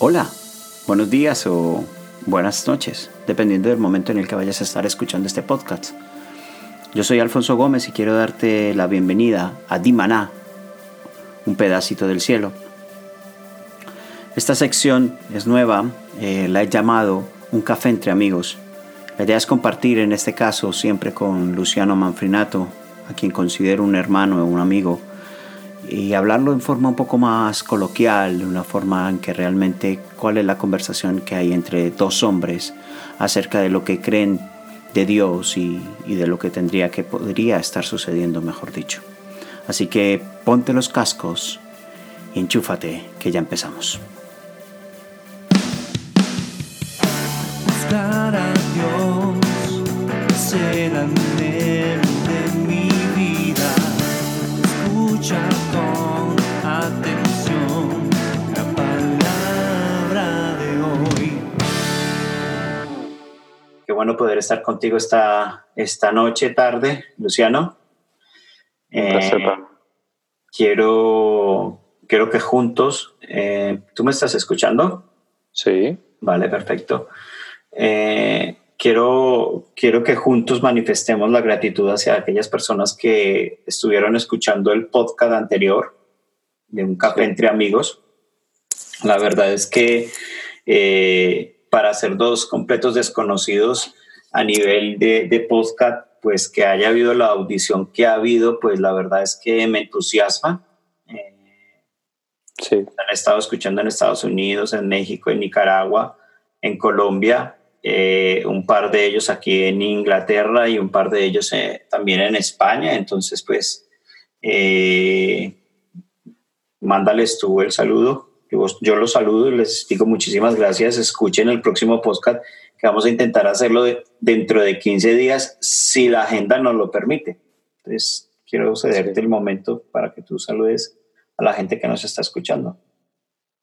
Hola, buenos días o buenas noches, dependiendo del momento en el que vayas a estar escuchando este podcast. Yo soy Alfonso Gómez y quiero darte la bienvenida a Dimaná, un pedacito del cielo. Esta sección es nueva, eh, la he llamado Un café entre amigos. La idea es compartir en este caso siempre con Luciano Manfrinato, a quien considero un hermano o un amigo, y hablarlo en forma un poco más coloquial, de una forma en que realmente cuál es la conversación que hay entre dos hombres acerca de lo que creen de Dios y, de lo que tendría que podría estar sucediendo, mejor dicho. Así que ponte los cascos y enchúfate, que ya empezamos. Buscar a Dios será Escucha con atención la palabra de hoy. Qué bueno poder estar contigo esta, esta noche, tarde, Luciano. Un placer, pa. quiero, quiero que juntos, eh, ¿tú me estás escuchando? Sí, Vale, perfecto. Eh, quiero, quiero que juntos manifestemos la gratitud hacia aquellas personas que estuvieron escuchando el podcast anterior de un café entre amigos. La verdad es que eh, para ser dos completos desconocidos a nivel de, de podcast, pues que haya habido la audición que ha habido, pues la verdad es que me entusiasma. Eh, sí, han estado escuchando en Estados Unidos, en México, en Nicaragua, en Colombia, eh, un par de ellos aquí en Inglaterra y un par de ellos eh, también en España. Entonces, pues, eh, mándales tú el saludo. Yo, yo los saludo y les digo muchísimas gracias. Escuchen el próximo podcast que vamos a intentar hacerlo de- dentro de 15 días si la agenda nos lo permite. Entonces, quiero cederte Sí. el momento para que tú saludes a la gente que nos está escuchando.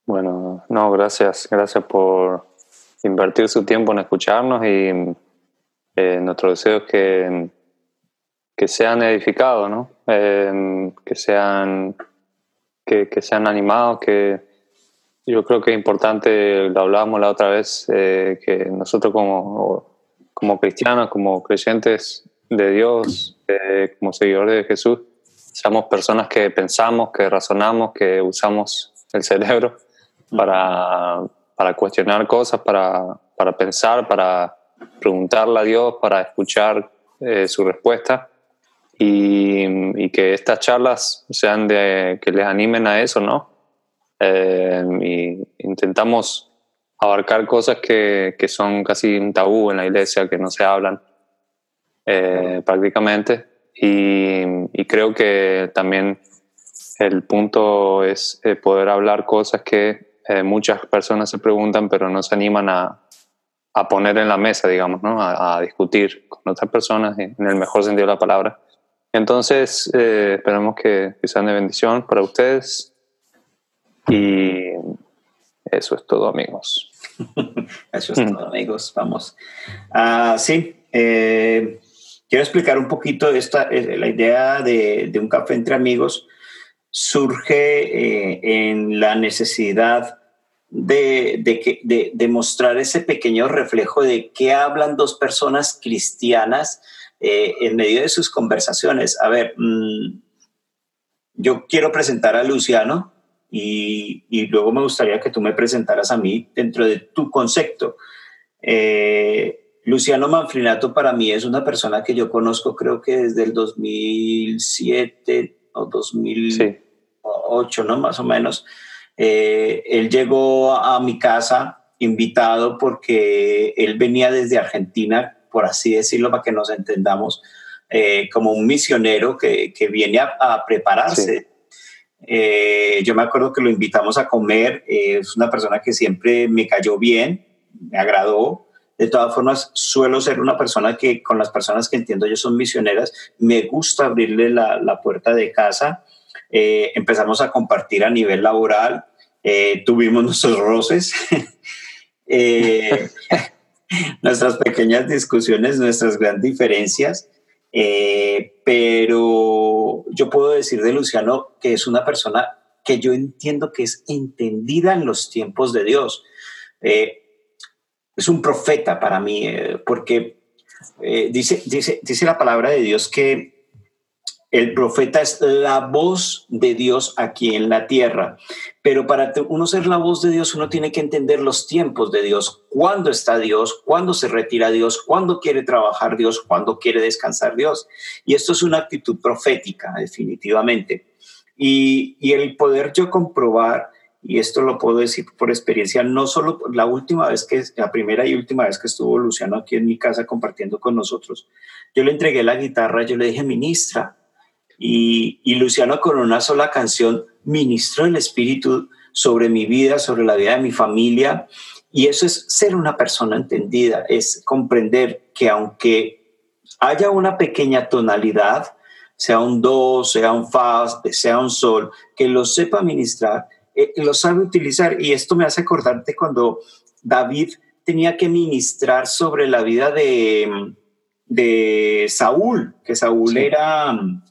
bueno, no, gracias, gracias por invertir su tiempo en escucharnos y eh, nuestro que, que sean edificados, ¿no? Eh, que sean que sean animados, que yo creo que es importante, lo hablábamos la otra vez, eh, que nosotros como, como cristianos, como creyentes de Dios, eh, como seguidores de Jesús, seamos personas que pensamos, que razonamos, que usamos el cerebro para, para cuestionar cosas, para, para pensar, para preguntarle a Dios, para escuchar eh, su respuesta y, y que estas charlas sean de que les animen a eso, ¿no? Eh, y intentamos abarcar cosas que, que son casi un tabú en la iglesia, que no se hablan eh, prácticamente. Y, y creo que también el punto es poder hablar cosas que eh, muchas personas se preguntan, pero no se animan a, a poner en la mesa, digamos, ¿no? a, discutir con otras personas en el mejor sentido de la palabra. Entonces, eh, esperamos que, sean de bendición para ustedes. Y eso es todo, amigos. Eso es todo, amigos. Vamos. Ah, sí, eh, quiero explicar un poquito esta, eh, la idea de, de un café entre amigos. Surge eh, en la necesidad de, de, que, de, mostrar ese pequeño reflejo de qué hablan dos personas cristianas eh, en medio de sus conversaciones. A ver, mm, yo quiero presentar a Luciano y, y luego me gustaría que tú me presentaras a mí dentro de tu concepto. Eh, Luciano Manfrinato para mí es una persona que yo conozco creo que desde el 2007 o 2008, Sí, ¿no? Más o menos. Eh, él llegó a mi casa invitado porque él venía desde Argentina, por así decirlo, para que nos entendamos, eh, como un misionero que, que viene a, a prepararse. Eh, yo me acuerdo que lo invitamos a comer, eh, es una persona que siempre me cayó bien, me agradó. De todas formas, suelo ser una persona que con las personas que entiendo yo son misioneras, me gusta abrirle la, la puerta de casa. Eh, empezamos a compartir a nivel laboral, eh, tuvimos nuestros roces, eh, nuestras pequeñas discusiones, nuestras grandes diferencias. Pero yo puedo decir de Luciano que es una persona que yo entiendo que es entendida en los tiempos de Dios. Es un profeta para mí, porque dice, dice, dice la palabra de Dios que el profeta es la voz de Dios aquí en la tierra. Pero para uno ser la voz de Dios, uno tiene que entender los tiempos de Dios, cuándo está Dios, cuándo se retira Dios, cuándo quiere trabajar Dios, cuándo quiere descansar Dios. Y esto es una actitud profética, definitivamente. Y, el poder yo comprobar y esto lo puedo decir por experiencia, no solo la última vez que, la primera y última vez que estuvo Luciano aquí en mi casa compartiendo con nosotros, yo le entregué la guitarra, yo le dije, ministra, y, y Luciano con una sola canción ministró el Espíritu sobre mi vida, sobre la vida de mi familia, y eso es ser una persona entendida, es comprender que aunque haya una pequeña tonalidad, sea un do, sea un fa, sea un sol, que lo sepa ministrar, eh, lo sabe utilizar. Y esto me hace acordarte cuando David tenía que ministrar sobre la vida de, de Saúl, que Saúl era mm,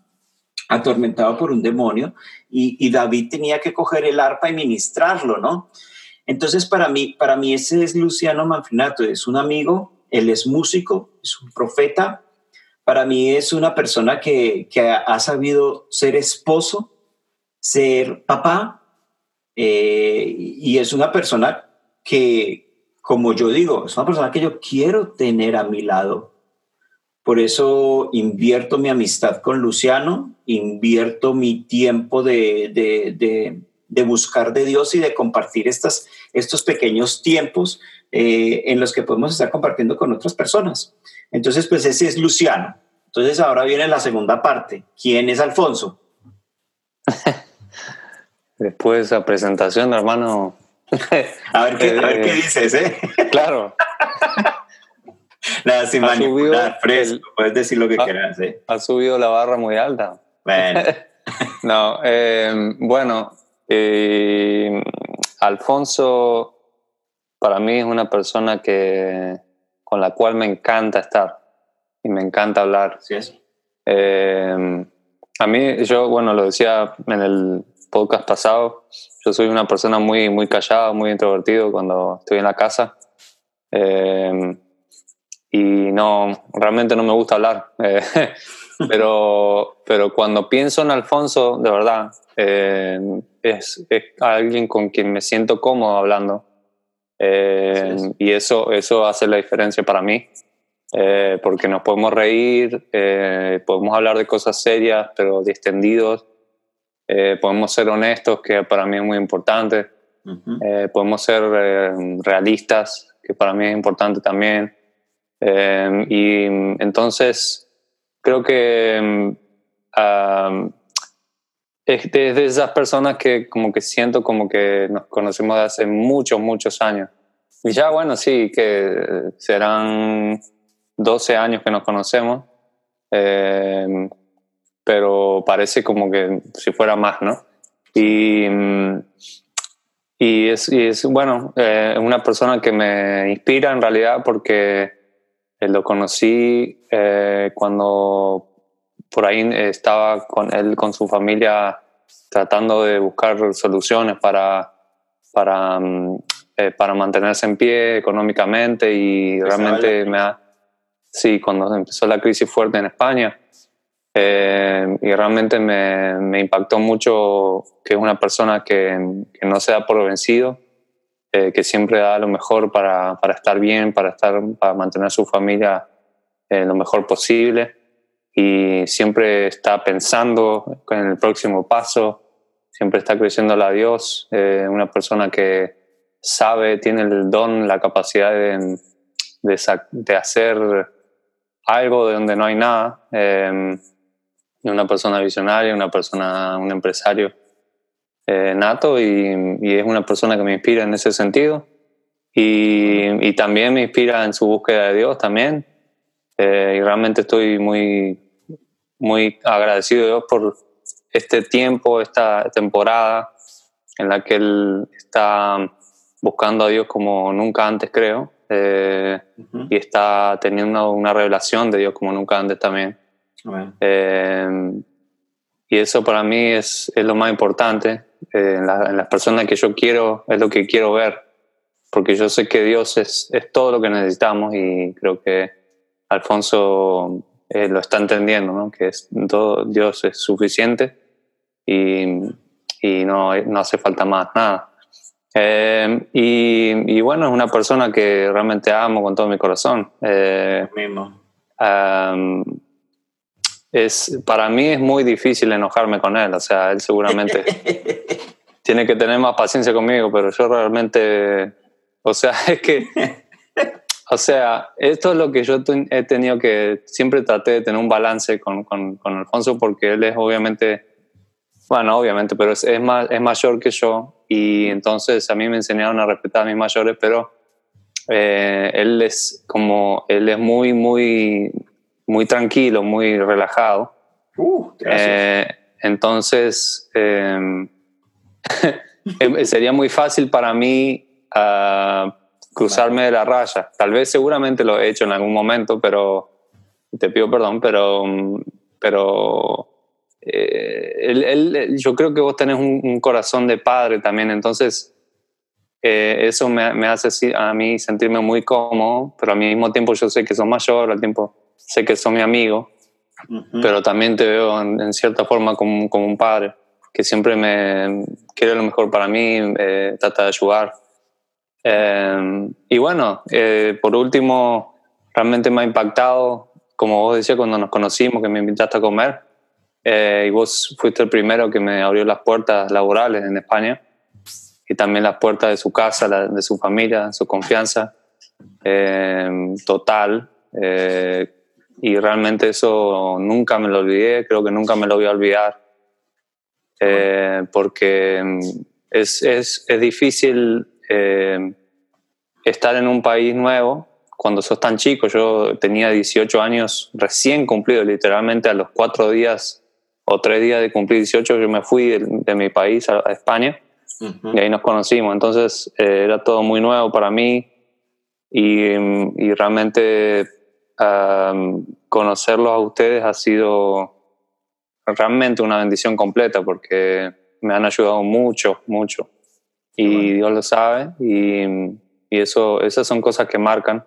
atormentado por un demonio y, David tenía que coger el arpa y ministrarlo, ¿no? Entonces, para mí, para mí ese es Luciano Manfrinato, es un amigo, él es músico, es un profeta, para mí es una persona que, que ha sabido ser esposo, ser papá, eh, y es una persona que, como yo digo, es una persona que yo quiero tener a mi lado. Por eso invierto mi amistad con Luciano, invierto mi tiempo de, de, de, buscar de Dios y de compartir estas, estos pequeños tiempos eh, en los que podemos estar compartiendo con otras personas. Entonces, pues ese es Luciano. Entonces ahora viene la segunda parte. ¿Quién es Alfonso? Después de esa presentación, hermano. a, ver qué, a ver qué eh, dices, ¿eh? Claro. Nada, sin manipular, fresco, puedes decir lo que quieras, ¿eh? Ha subido la barra muy alta. Bueno. no, eh, bueno, eh, Alfonso para mí es una persona que, con la cual me encanta estar y me encanta hablar. Sí es. a mí, yo, bueno, lo decía en el podcast pasado, yo soy una persona muy, muy callada, muy introvertido cuando estoy en la casa. Eh, y no, realmente no me gusta hablar. Eh, pero, pero cuando pienso en Alfonso, de verdad, eh, es, es, alguien con quien me siento cómodo hablando. Y eso, eso hace la diferencia para mí. porque nos podemos reír, podemos hablar de cosas serias, pero distendidos eh, podemos ser honestos, que para mí es muy importante, eh, podemos ser eh, realistas, que para mí es importante también. Y entonces, creo que es de, esas personas que como que siento como que nos conocemos de hace muchos, muchos años. Y ya, bueno, sí, que serán 12 años que nos conocemos pero parece como que si fuera más, ¿no? Y, y, es, y es, bueno, eh, una persona que me inspira en realidad porque lo conocí eh, cuando por ahí estaba con él, con su familia, tratando de buscar soluciones para, para, mm, eh, para mantenerse en pie económicamente y realmente me ha... Sí, cuando empezó la crisis fuerte en España, eh, y realmente me, me, impactó mucho que es una persona que, que no se da por vencido, eh, que siempre da lo mejor para, para, estar bien, para, estar, para mantener su familia eh, lo mejor posible. Y siempre está pensando en el próximo paso, siempre está creciendo a Dios, una persona que sabe, tiene el don, la capacidad de, de, de hacer algo de donde no hay nada una persona visionaria, una persona, un empresario eh, nato y, es una persona que me inspira en ese sentido. Y, y también me inspira en su búsqueda de Dios también. Eh, y realmente estoy muy, muy agradecido de Dios por este tiempo, esta temporada en la que Él está buscando a Dios como nunca antes creo. Eh, y está teniendo una revelación de Dios como nunca antes también. Eh, y eso para mí es, es lo más importante. Eh, en, la- en las personas que yo quiero es lo que quiero ver, porque yo sé que Dios es, es todo lo que necesitamos y creo que Alfonso eh, lo está entendiendo, ¿no? que es, todo, Dios es suficiente y, y no, no hace falta más nada. Eh, y, y bueno, es una persona que realmente amo con todo mi corazón. Eh, Mismo. Um, es, para mí es muy difícil enojarme con él, o sea, él seguramente tiene que tener más paciencia conmigo, pero yo realmente, o sea, es que, o sea, esto es lo que yo he tenido que, siempre traté de tener un balance con, con, con Alfonso porque él es obviamente, bueno, obviamente, pero es, es, más, es mayor que yo y entonces a mí me enseñaron a respetar a mis mayores, pero eh, él es como, él es muy, muy, muy tranquilo, muy relajado. Uh. Eh, entonces, eh, em- sería muy fácil para mí ah, cruzarme de la raya. Tal vez seguramente lo he hecho en algún momento, pero te pido perdón, pero, mm, pero eh, él- él- yo creo que vos tenés un, un corazón de padre también, entonces eh, eso me, me hace a mí sentirme muy cómodo, pero al mismo tiempo yo sé que sos mayor, al tiempo sé que sos mi amigo Ujú. pero también te veo en, en cierta forma como, como un padre que siempre me quiere lo mejor para mí, eh, trata de ayudar. Eh, y bueno, eh, por último, realmente me ha impactado, como vos decías cuando nos conocimos, que me invitaste a comer, eh, y vos fuiste el primero que me abrió las puertas laborales en España, y también las puertas de su casa, la- de su familia, su confianza eh, total. Eh, y realmente eso nunca me lo olvidé, creo que nunca me lo voy a olvidar, eh, porque mm, es, es, es difícil eh, estar en un país nuevo cuando sos tan chico. Yo tenía 18 años recién cumplido, literalmente a los cuatro días o tres días de cumplir 18, yo me fui de, de mi país a, a España Ujú. y ahí nos conocimos. Entonces eh, era todo muy nuevo para mí y, mm, y realmente am, conocerlos a ustedes ha sido realmente una bendición completa porque me han ayudado mucho, mucho. Y bueno. Dios lo sabe y, y eso, esas son cosas que marcan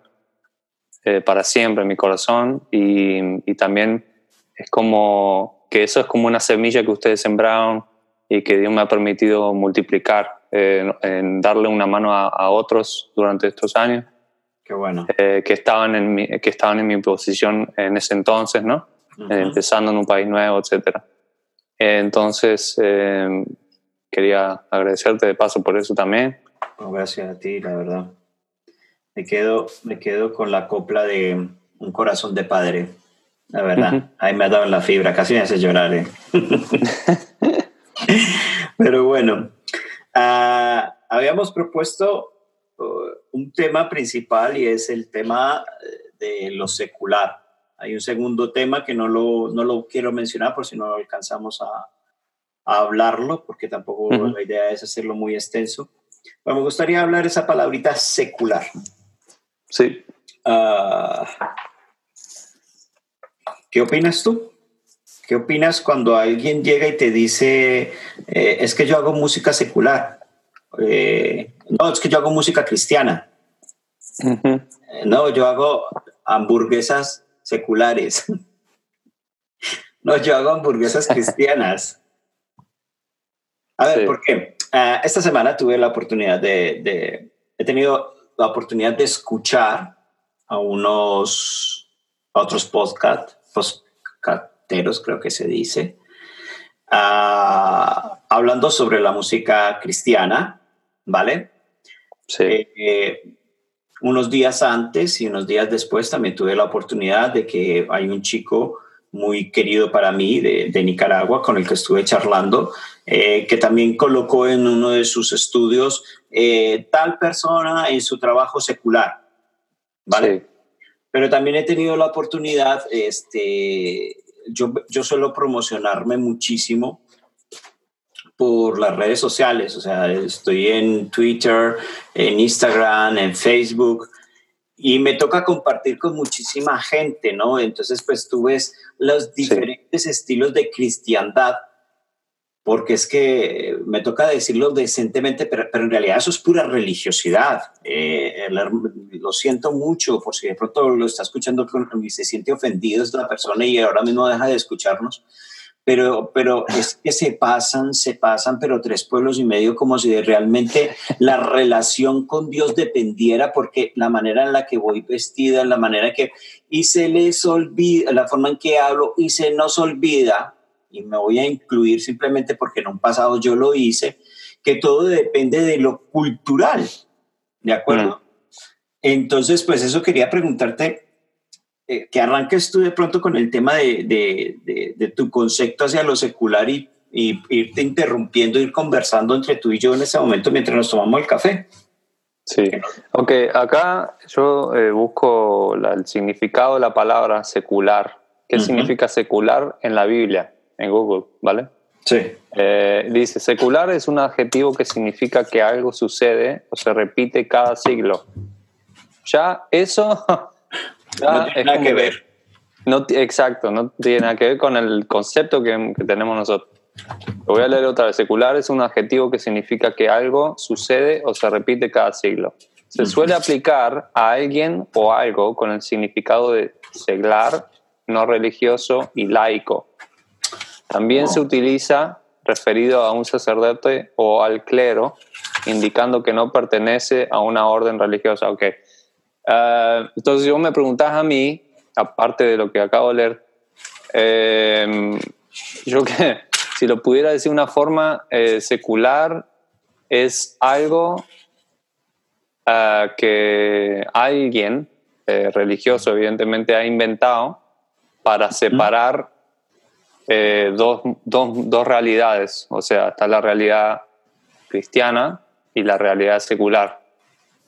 eh, para siempre en mi corazón y, y también es como que eso es como una semilla que ustedes sembraron y que Dios me ha permitido multiplicar, eh, en darle una mano a, a otros durante estos años Qué bueno. eh, que, estaban en mi, que estaban en mi posición en ese entonces, ¿no? Ujú. Eh, empezando en un país nuevo, etcétera. Eh, entonces, eh, quería agradecerte de paso por eso también. No, gracias a ti, la verdad. Me quedo, me quedo con la copla de Un corazón de padre. La verdad, Ujú. ahí me ha dado la fibra, casi me hace llorar. ¿eh? Pero bueno, ah, habíamos propuesto uh, un tema principal y es el tema eh, de lo secular. Hay un segundo tema que no lo, no lo quiero mencionar por si no alcanzamos a, a hablarlo, porque tampoco la idea es hacerlo muy extenso. Pero me gustaría hablar esa palabrita secular. Sí. Ah, ¿Qué opinas tú? ¿Qué opinas cuando alguien llega y te dice, eh, es que yo hago música secular? Eh, no, es que yo hago música cristiana. Eh, No, yo hago hamburguesas seculares. no, yo hago hamburguesas cristianas. A ver, Sí. ¿por qué? Ah, esta semana tuve la oportunidad de, de- he tenido la oportunidad de escuchar a unos a otros podcast, podcasteros, creo que se dice, ah, hablando sobre la música cristiana, ¿vale? Sí. Eh, eh, unos días antes y unos días después también tuve la oportunidad de que hay un chico muy querido para mí de, de Nicaragua con el que estuve charlando, eh, que también colocó en uno de sus estudios eh, tal persona en su trabajo secular, ¿vale? Sí. Pero también he tenido la oportunidad, este, yo, yo suelo promocionarme muchísimo por las redes sociales, o sea, estoy en Twitter, en Instagram, en Facebook, y me toca compartir con muchísima gente, ¿no? Entonces, pues tú ves los diferentes estilos de cristiandad porque es que me toca decirlo decentemente, pero, pero en realidad eso es pura religiosidad. Eh, lo siento mucho por si de pronto lo está escuchando y se siente ofendido esta persona y ahora mismo deja de escucharnos. Pero, pero es que se pasan, se pasan, pero tres pueblos y medio como si realmente la relación con Dios dependiera porque la manera en la que voy vestida, la manera que... Y se les olvida, la forma en que hablo y se nos olvida y me voy a incluir simplemente porque en un pasado yo lo hice, que todo depende de lo cultural, ¿de acuerdo? Mm. Entonces, pues eso quería preguntarte, eh, que arranques tú de pronto con el tema de, de, de, tu concepto hacia lo secular y, y, irte interrumpiendo, ir conversando entre tú y yo en ese momento mientras nos tomamos el café. Sí, ok, acá yo eh, busco el significado de la palabra secular. ¿Qué significa secular en la Biblia? en Google, ¿vale? Sí. Eh, dice, secular es un adjetivo que significa que algo sucede o se repite cada siglo. Ya eso... no tiene nada que ver. No, exacto, no tiene nada que ver con el concepto que, que tenemos nosotros. Lo voy a leer otra vez. Secular es un adjetivo que significa que algo sucede o se repite cada siglo. Se suele aplicar a alguien o algo con el significado de seglar, no religioso y laico. También se utiliza referido a un sacerdote o al clero, indicando que no pertenece a una orden religiosa. Ok. Ah, entonces, si vos me preguntás a mí, aparte de lo que acabo de leer, em, yo que si lo pudiera decir de una forma eh, secular, es algo ah, que alguien eh, religioso, evidentemente, ha inventado para separar eh, dos, dos, dos, realidades, o sea, está la realidad cristiana y la realidad secular,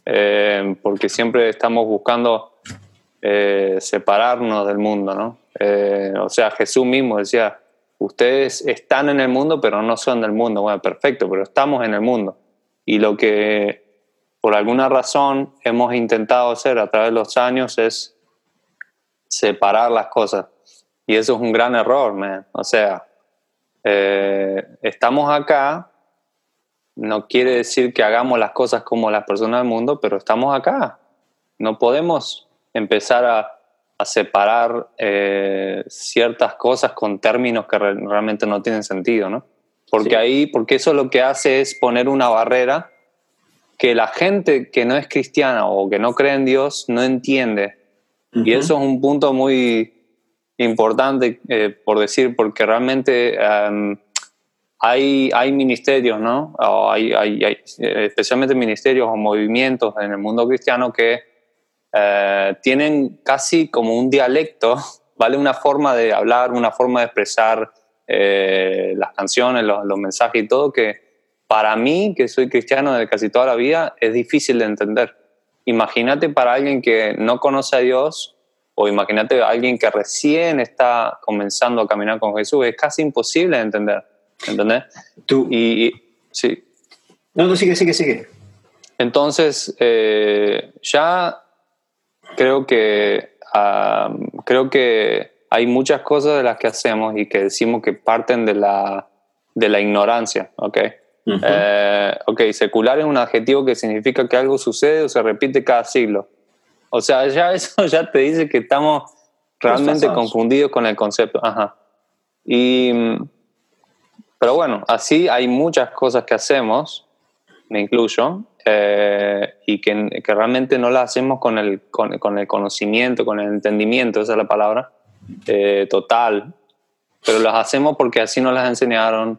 eh, porque siempre estamos buscando eh, separarnos del mundo, ¿no? o sea, Jesús mismo decía, ustedes están en el mundo, pero no son del mundo. Bueno, perfecto, pero estamos en el mundo. Y lo que por alguna razón hemos intentado hacer a través de los años es separar las cosas. Y eso es un gran error, man. O sea, eh, estamos acá, no quiere decir que hagamos las cosas como las personas del mundo, pero estamos acá. No podemos empezar a, separar eh, ciertas cosas con términos que realmente no tienen sentido, ¿no? Porque ahí, porque eso lo que hace es poner una barrera que la gente que no es cristiana o que no cree en Dios no entiende. Y eso es un punto muy, importante, eh, por decir, porque realmente em, hay, hay ministerios, ¿no? hay, hay, especialmente ministerios o movimientos en el mundo cristiano que eh, tienen casi como un dialecto, ¿vale? Una forma de hablar, una forma de expresar eh, las canciones, los, los mensajes y todo, que para mí, que soy cristiano de casi toda la vida, es difícil de entender. Imagínate para alguien que no conoce a Dios o imagínate a alguien que recién está comenzando a caminar con Jesús, es casi imposible de entender. ¿Entendés? Tú. Y, sí. No, no, sigue, sigue, sigue. Entonces, eh, ya creo que, creo que hay muchas cosas de las que hacemos y que decimos que parten de la, de la ignorancia, ¿ok? Eh, ok, secular es un adjetivo que significa que algo sucede o se repite cada siglo. O sea, ya eso ya te dice que estamos realmente confundidos con el concepto. Ajá. Y, pero bueno, así hay muchas cosas que hacemos, me incluyo, eh, y que, que, realmente no las hacemos con el, con, con, el conocimiento, con el entendimiento, esa es la palabra, eh, total, pero las hacemos porque así nos las enseñaron,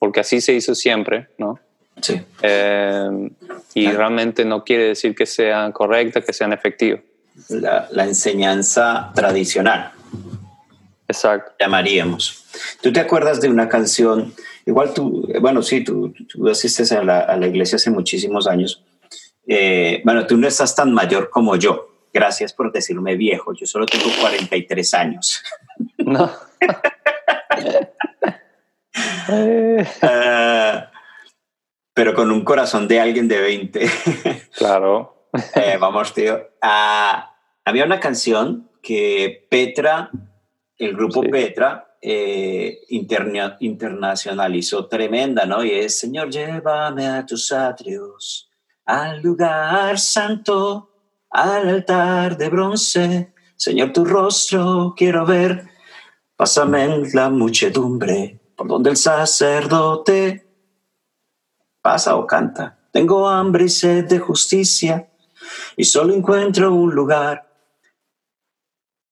porque así se hizo siempre, ¿no? Sí. Eh, y realmente no quiere decir que sean correctas, que sean efectivas. La, la, enseñanza tradicional. Exacto. Llamaríamos. ¿Tú te acuerdas de una canción? Igual tú, bueno, sí, tú, tú asistes a la, a la, iglesia hace muchísimos años. Eh, bueno, tú no estás tan mayor como yo. Gracias por decirme viejo. Yo solo tengo 43 años. No. uh, pero con un corazón de alguien de 20. Claro. eh, vamos, tío. Ah, había una canción que Petra, el grupo sí. Petra, eh, interna- internacionalizó tremenda, ¿no? Y es, Señor, llévame a tus atrios, al lugar santo, al altar de bronce. Señor, tu rostro quiero ver. Pásame en la muchedumbre, por donde el sacerdote pasa o canta. Tengo hambre y sed de justicia y solo encuentro un lugar.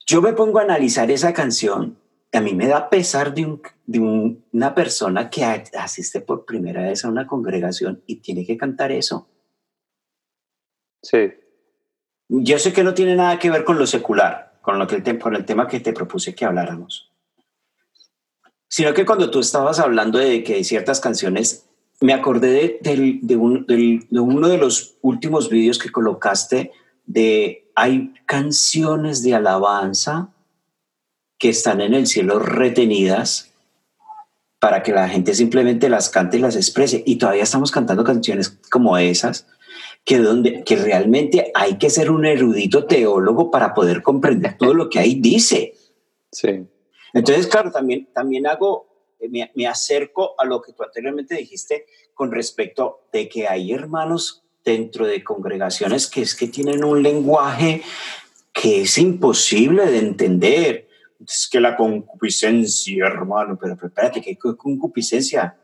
Yo me pongo a analizar esa canción. A mí me da pesar de, un- de un- una persona que asiste por primera vez a una congregación y tiene que cantar eso. Sí, Yo sé que no tiene nada que ver con lo secular, con, lo que el, te- con el tema que te propuse que habláramos. Sino que cuando tú estabas hablando de que hay ciertas canciones, me acordé de, un- de uno de los últimos vídeos que colocaste de hay canciones de alabanza que están en el cielo retenidas para que la gente simplemente las cante y las exprese. Y todavía estamos cantando canciones como esas que, donde, que realmente hay que ser un erudito teólogo para poder comprender todo lo que ahí dice. sí, Entonces, claro, también, también hago, eh, me, me acerco a lo que tú anteriormente dijiste con respecto de que hay hermanos dentro de congregaciones que es que tienen un lenguaje que es imposible de entender. Es que la concupiscencia, hermano, pero, pero espérate, ¿qué co- concupiscencia?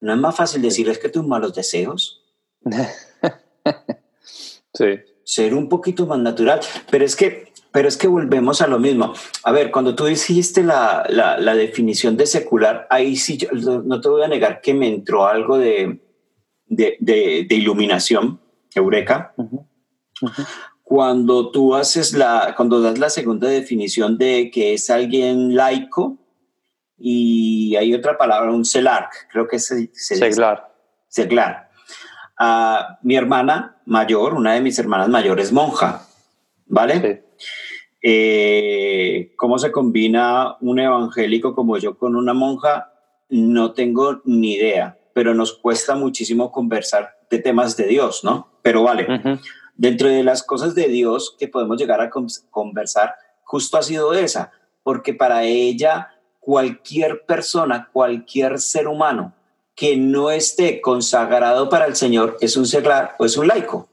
¿No es más fácil decir es que tus malos deseos? sí, ser un poquito más natural. Pero es que, pero es que volvemos a lo mismo. A ver, cuando tú dijiste la, la, la definición de secular, ahí sí, yo, no te voy a negar que me entró algo de, de, de, de iluminación, eureka. Cuando tú haces la, cuando das la segunda definición de que es alguien laico y hay otra palabra, un celarc, creo que se, se seglar. seglar. Ah, mi hermana mayor, una de mis hermanas mayores, monja, ¿vale? Sí, Eh, ¿Cómo se combina un evangélico como yo con una monja? No tengo ni idea, pero nos cuesta muchísimo conversar de temas de Dios, ¿no? Pero vale, dentro de las cosas de Dios que podemos llegar a con- conversar, justo ha sido esa, porque para ella cualquier persona, cualquier ser humano que no esté consagrado para el Señor es un seglar o es un laico.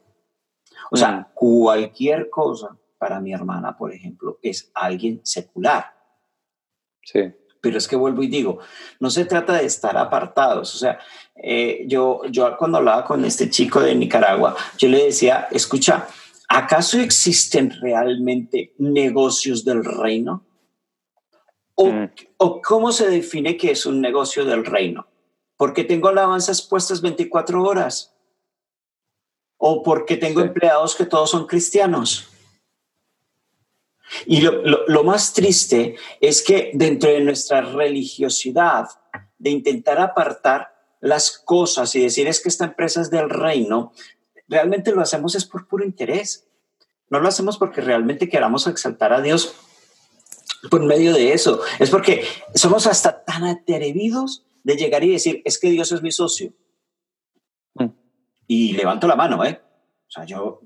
O sea, cualquier cosa para mi hermana, por ejemplo, es alguien secular. sí, Pero es que vuelvo y digo, no se trata de estar apartados. O sea, eh, yo, yo cuando hablaba con este chico de Nicaragua, yo le decía, escucha, ¿acaso existen realmente negocios del reino? ¿O, Mm. o cómo se define que es un negocio del reino? Porque tengo alabanzas puestas 24 horas. O porque tengo Sí. empleados que todos son cristianos. Y lo, lo- lo más triste es que dentro de nuestra religiosidad, de intentar apartar las cosas y decir es que esta empresa es del reino, realmente lo hacemos es por puro interés. No lo hacemos porque realmente queramos exaltar a Dios por medio de eso. Es porque somos hasta tan atrevidos de llegar y decir es que Dios es mi socio. Mm. Y levanto la mano, ¿eh? O sea, yo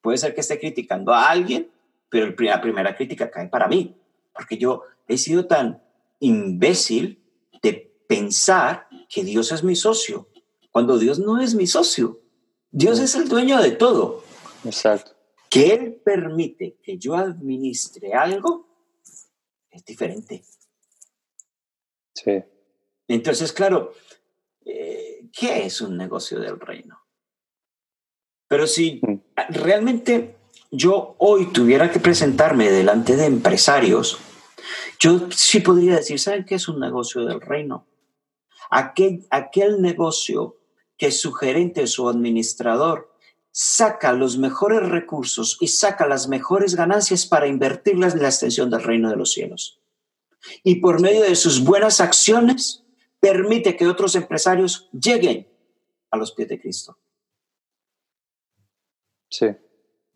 puede ser que esté criticando a alguien, pero la primera crítica cae para mí, porque yo he sido tan imbécil de pensar que Dios es mi socio, cuando Dios no es mi socio. Dios es el dueño de todo. exacto. Que Él permite que yo administre algo es diferente. Sí, Entonces, claro, eh, ¿qué es un negocio del reino? Pero si Mm. realmente yo hoy tuviera que presentarme delante de empresarios, yo sí podría decir, ¿saben qué es un negocio del reino? Aquel, aquel negocio que su gerente o su administrador saca los mejores recursos y saca las mejores ganancias para invertirlas en la extensión del reino de los cielos. Y por medio de sus buenas acciones, permite que otros empresarios lleguen a los pies de Cristo. sí,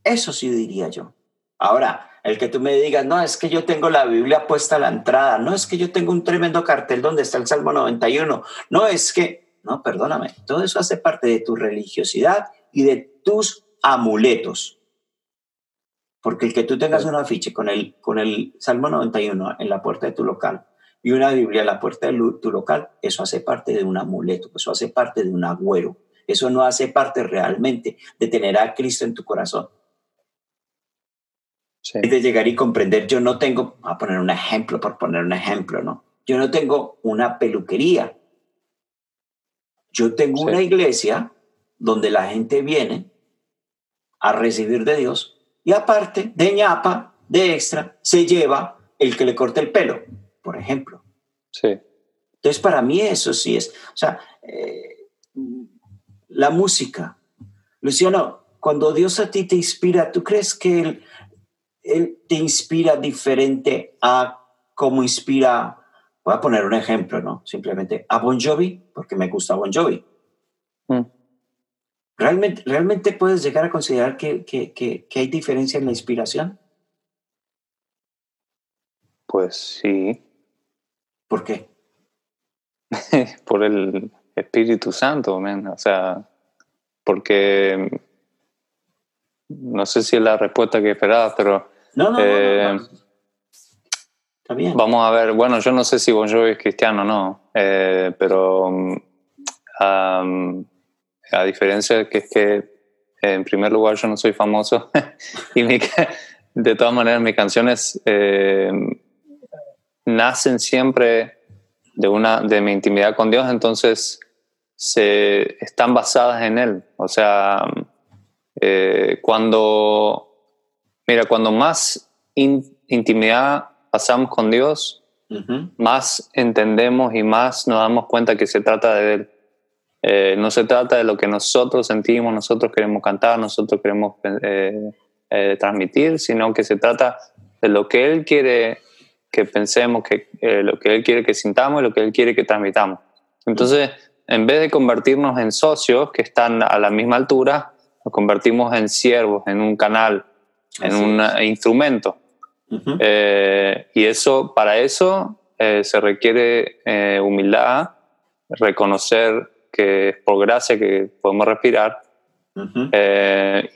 Eso sí diría yo. Ahora, el que tú me digas, no, es que yo tengo la Biblia puesta a la entrada, no es que yo tengo un tremendo cartel donde está el Salmo 91, no es que, no, perdóname, todo eso hace parte de tu religiosidad y de tus amuletos. Porque el que tú tengas un afiche con el, con el Salmo 91 en la puerta de tu local y una Biblia a la puerta de tu local, eso hace parte de un amuleto, eso hace parte de un agüero. Eso no hace parte realmente de tener a Cristo en tu corazón. De llegar y comprender, yo no tengo, a poner un ejemplo, por poner un ejemplo, ¿no? Yo no tengo una peluquería. Yo tengo una iglesia donde la gente viene a recibir de Dios y aparte de ñapa, de extra, se lleva el que le corte el pelo, por ejemplo. Sí. Entonces, para mí eso sí es, o sea, eh, la música. Luciano, cuando Dios a ti te inspira, ¿tú crees que Él, él te inspira diferente a cómo inspira, voy a poner un ejemplo, ¿no? Simplemente a Bon Jovi, porque me gusta Bon Jovi. Mm. ¿Realmente, ¿Realmente puedes llegar a considerar que, que, que, que hay diferencia en la inspiración? Pues sí. ¿Por qué? Por el Espíritu Santo, o sea, porque no sé si es la respuesta que esperabas, pero... No, no, eh, Está bien. Vamos a ver, bueno, yo no sé si Bon Jovi es cristiano o no, eh, pero a diferencia de que es que en primer lugar yo no soy famoso. Y de todas maneras mis canciones eh, nacen siempre de, una, de mi intimidad con Dios, entonces se, están basadas en Él. O sea, eh, cuando, mira, cuando más intimidad pasamos con Dios, más entendemos y más nos damos cuenta que se trata de Él. Eh, no se trata de lo que nosotros sentimos, nosotros queremos cantar, nosotros queremos eh, transmitir, sino que se trata de lo que Él quiere que pensemos, que, eh, lo que Él quiere que sintamos y lo que Él quiere que transmitamos. Entonces, en vez de convertirnos en socios que están a la misma altura, nos convertimos en siervos, en un canal, en un instrumento. Eh, y eso, para eso eh, se requiere humildad, reconocer que es por gracia que podemos respirar.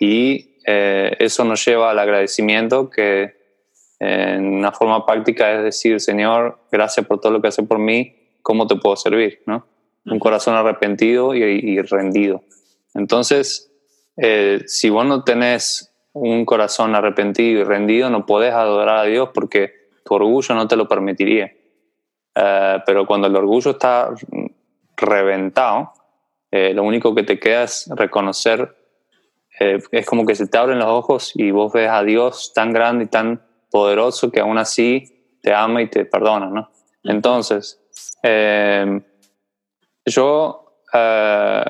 y eso nos lleva al agradecimiento que en una forma práctica es decir, Señor, gracias por todo lo que hace por mí, ¿cómo te puedo servir? ¿no? Un corazón arrepentido y, rendido. Entonces, eh, si vos no tenés un corazón arrepentido y rendido, no podés adorar a Dios porque tu orgullo no te lo permitiría. Eh, pero cuando el orgullo está reventado, eh, lo único que te queda es reconocer, es como que se te abren los ojos y vos ves a Dios tan grande y tan poderoso que aún así te ama y te perdona, ¿no? Entonces, eh, yo eh,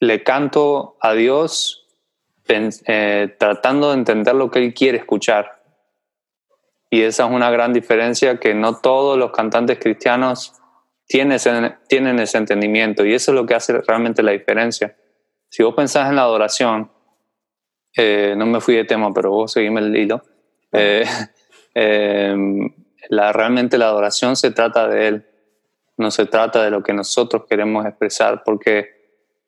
le canto a Dios eh, tratando de entender lo que Él quiere escuchar. Y esa es una gran diferencia que no todos los cantantes cristianos tienen ese, tienen ese entendimiento. Y eso es lo que hace realmente la diferencia. Si vos pensás en la adoración, no me fui de tema, pero vos seguime el hilo. Eh, em, la, realmente la adoración se trata de Él, no se trata de lo que nosotros queremos expresar, porque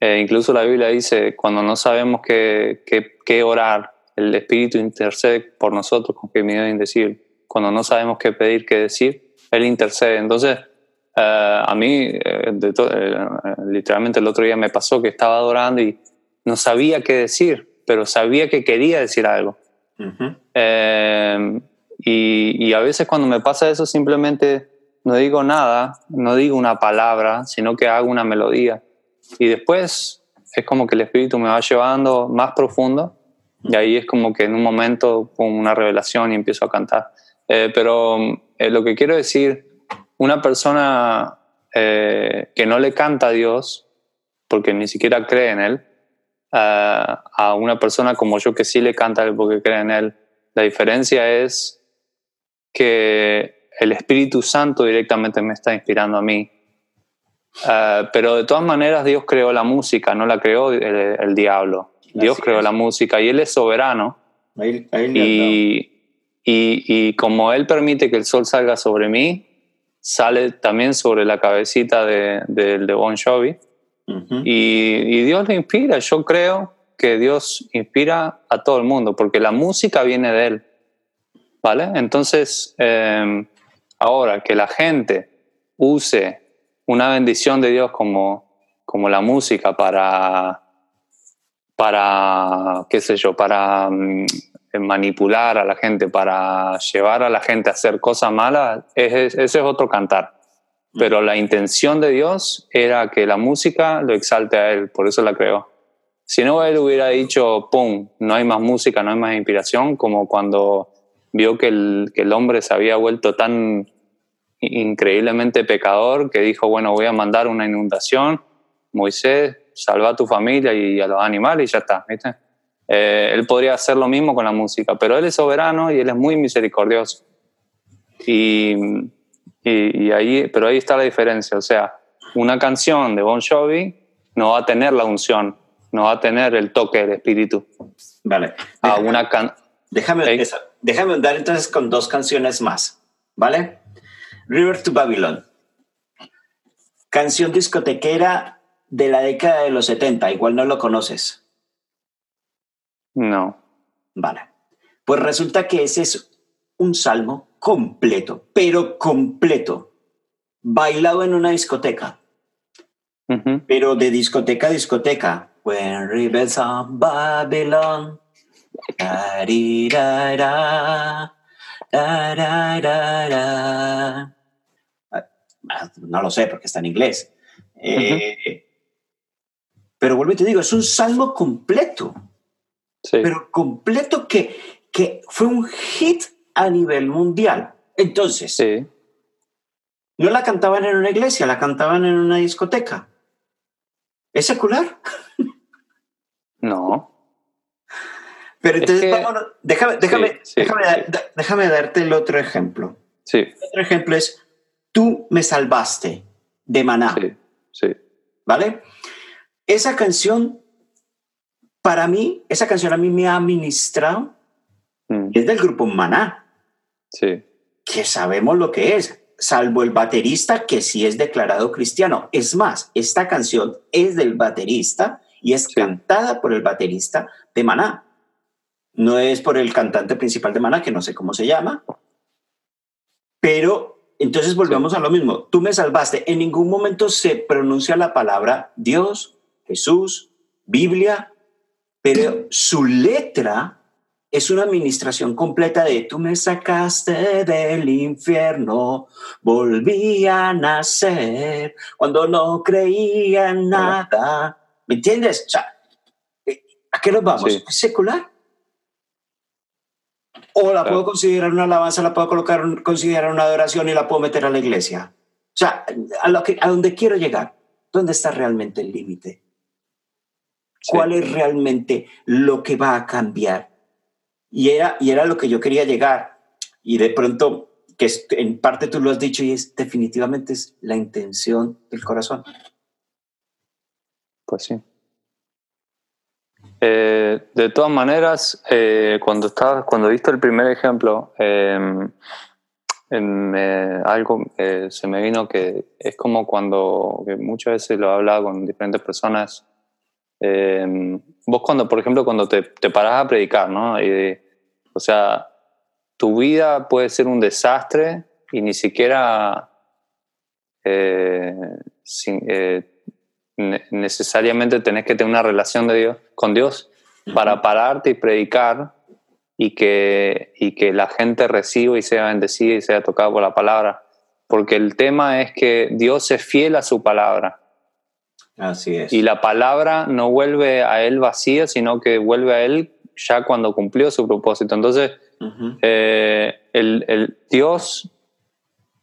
eh, incluso la Biblia dice, cuando no sabemos qué, qué, orar, el Espíritu intercede por nosotros con gemidos indecibles. Cuando no sabemos qué pedir, qué decir, Él intercede. Entonces, eh, a mí, literalmente el otro día me pasó que estaba adorando y no sabía qué decir, pero sabía que quería decir algo. Eh, y, a veces cuando me pasa eso simplemente no digo nada, no digo una palabra, sino que hago una melodía. Y después es como que el espíritu me va llevando más profundo y ahí es como que en un momento pongo una revelación y empiezo a cantar. Eh, pero eh, lo que quiero decir, una persona que no le canta a Dios, porque ni siquiera cree en Él, a una persona como yo que sí le canta porque cree en Él. La diferencia es que el Espíritu Santo directamente me está inspirando a mí. Ah, pero de todas maneras Dios creó la música, no la creó el, diablo. Dios creó la música y Él es soberano. y, y, como Él permite que el sol salga sobre mí, sale también sobre la cabecita de, de, de Bon Jovi y, Dios le inspira. Yo creo que Dios inspira a todo el mundo, porque la música viene de Él. ¿Vale? Entonces, em, Ahora, que la gente use una bendición de Dios como, como la música para, para, qué sé yo, para mm, manipular a la gente, para llevar a la gente a hacer cosas malas, ese es otro cantar. Pero la intención de Dios era que la música lo exalte a Él, por eso la creó. Si no, Él hubiera dicho, ¡pum!, no hay más música, no hay más inspiración, como cuando vio que el, que el hombre se había vuelto tan increíblemente pecador que dijo, bueno, voy a mandar una inundación, Moisés, salva a tu familia y a los animales y ya está, ¿viste? Eh, él podría hacer lo mismo con la música, pero él es soberano y él es muy misericordioso. Y, y, ahí, pero ahí está la diferencia, o sea, una canción de Bon Jovi no va a tener la unción, no va a tener el toque del espíritu. Vale. A una can déjame, déjame andar entonces con dos canciones más, ¿vale? River to Babylon. Canción discotequera de la década de los 70, igual no lo conoces. No. Vale. Pues resulta que ese es un salmo completo, pero completo, bailado en una discoteca. Pero de discoteca a discoteca. When rivers on Babylon. Ah, no lo sé porque está en inglés. Eh, pero vuelvo y te digo, es un salmo completo. Pero completo que, que fue un hit a nivel mundial. Entonces, no la cantaban en una iglesia, la cantaban en una discoteca. ¿Es secular? No. Pero entonces, déjame, déjame, déjame, déjame, darte el otro ejemplo. Sí. El otro ejemplo es Tú me salvaste de Maná. Sí, sí. ¿Vale? Esa canción, para mí, esa canción a mí me ha ministrado. Mm. Es del grupo Maná. Sí. Que sabemos lo que es, salvo el baterista que sí es declarado cristiano. Es más, esta canción es del baterista y es cantada por el baterista de Maná. No es por el cantante principal de Maná, que no sé cómo se llama, pero entonces volvemos a lo mismo. Tú me salvaste. En ningún momento se pronuncia la palabra Dios, Jesús, Biblia, pero su letra es una administración completa de tú me sacaste del infierno, volví a nacer cuando no creía en nada. ¿Me entiendes? O sea, ¿a qué nos vamos? ¿Es secular? O la puedo considerar una alabanza, la puedo colocar, considerar una adoración y la puedo meter a la iglesia. O sea, a, lo que, a donde quiero llegar, ¿dónde está realmente el límite? ¿Cuál es realmente lo que va a cambiar? Y era, y era lo que yo quería llegar. Y de pronto, que en parte tú lo has dicho y es definitivamente es la intención del corazón. Pues sí. Eh, de todas maneras, eh, cuando estaba, cuando viste el primer ejemplo, em, algo eh, se me vino que es como cuando muchas veces lo he hablado con diferentes personas. Em, vos cuando, por ejemplo, cuando te, te parás a predicar, ¿no? o sea, tu vida puede ser un desastre y ni siquiera sin, necesariamente tenés que tener una relación de Dios, con Dios para pararte y predicar y que, y que la gente reciba y sea bendecida y sea tocada por la palabra. Porque el tema es que Dios es fiel a su palabra. Así es. Y la palabra no vuelve a Él vacía, sino que vuelve a Él ya cuando cumplió su propósito. Entonces, eh, el, el, Dios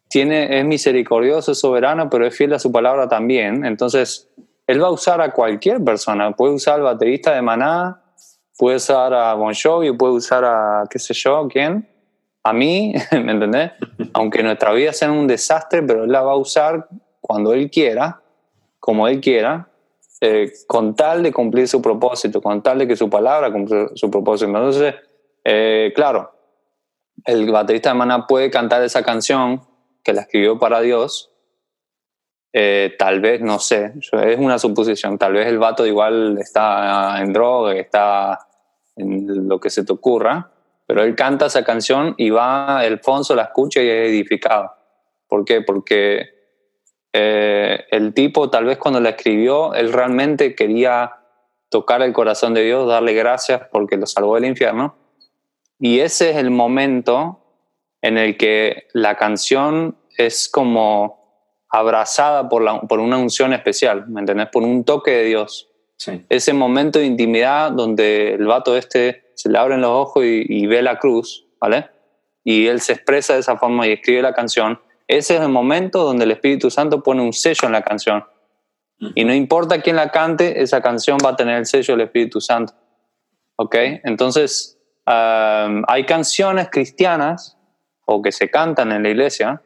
tiene, es misericordioso, es soberano, pero es fiel a su palabra también. Entonces, Él va a usar a cualquier persona. Puede usar al baterista de Maná, puede usar a Bon Jovi, puede usar a, qué sé yo, quién. A mí, ¿me entendés? Aunque nuestra vida sea un desastre, pero Él la va a usar cuando Él quiera, como Él quiera, eh, con tal de cumplir su propósito, con tal de que su palabra cumpla su propósito. Entonces, eh, claro, el baterista de Maná puede cantar esa canción que la escribió para Dios, eh, tal vez, no sé, es una suposición, tal vez el vato igual está en droga, está en lo que se te ocurra, pero él canta esa canción y va, el Fonso la escucha y es edificado. ¿Por qué? Porque eh, el tipo tal vez cuando la escribió, él realmente quería tocar el corazón de Dios, darle gracias porque lo salvó del infierno. Y ese es el momento en el que la canción es como abrazada por, la, por una unción especial, ¿me entendés? Por un toque de Dios. Ese momento de intimidad donde el vato este se le abren los ojos y, ve la cruz, ¿vale? Y él se expresa de esa forma y escribe la canción. Ese es el momento donde el Espíritu Santo pone un sello en la canción. Y no importa quién la cante, esa canción va a tener el sello del Espíritu Santo. ¿Ok? Entonces, um, hay canciones cristianas o que se cantan en la iglesia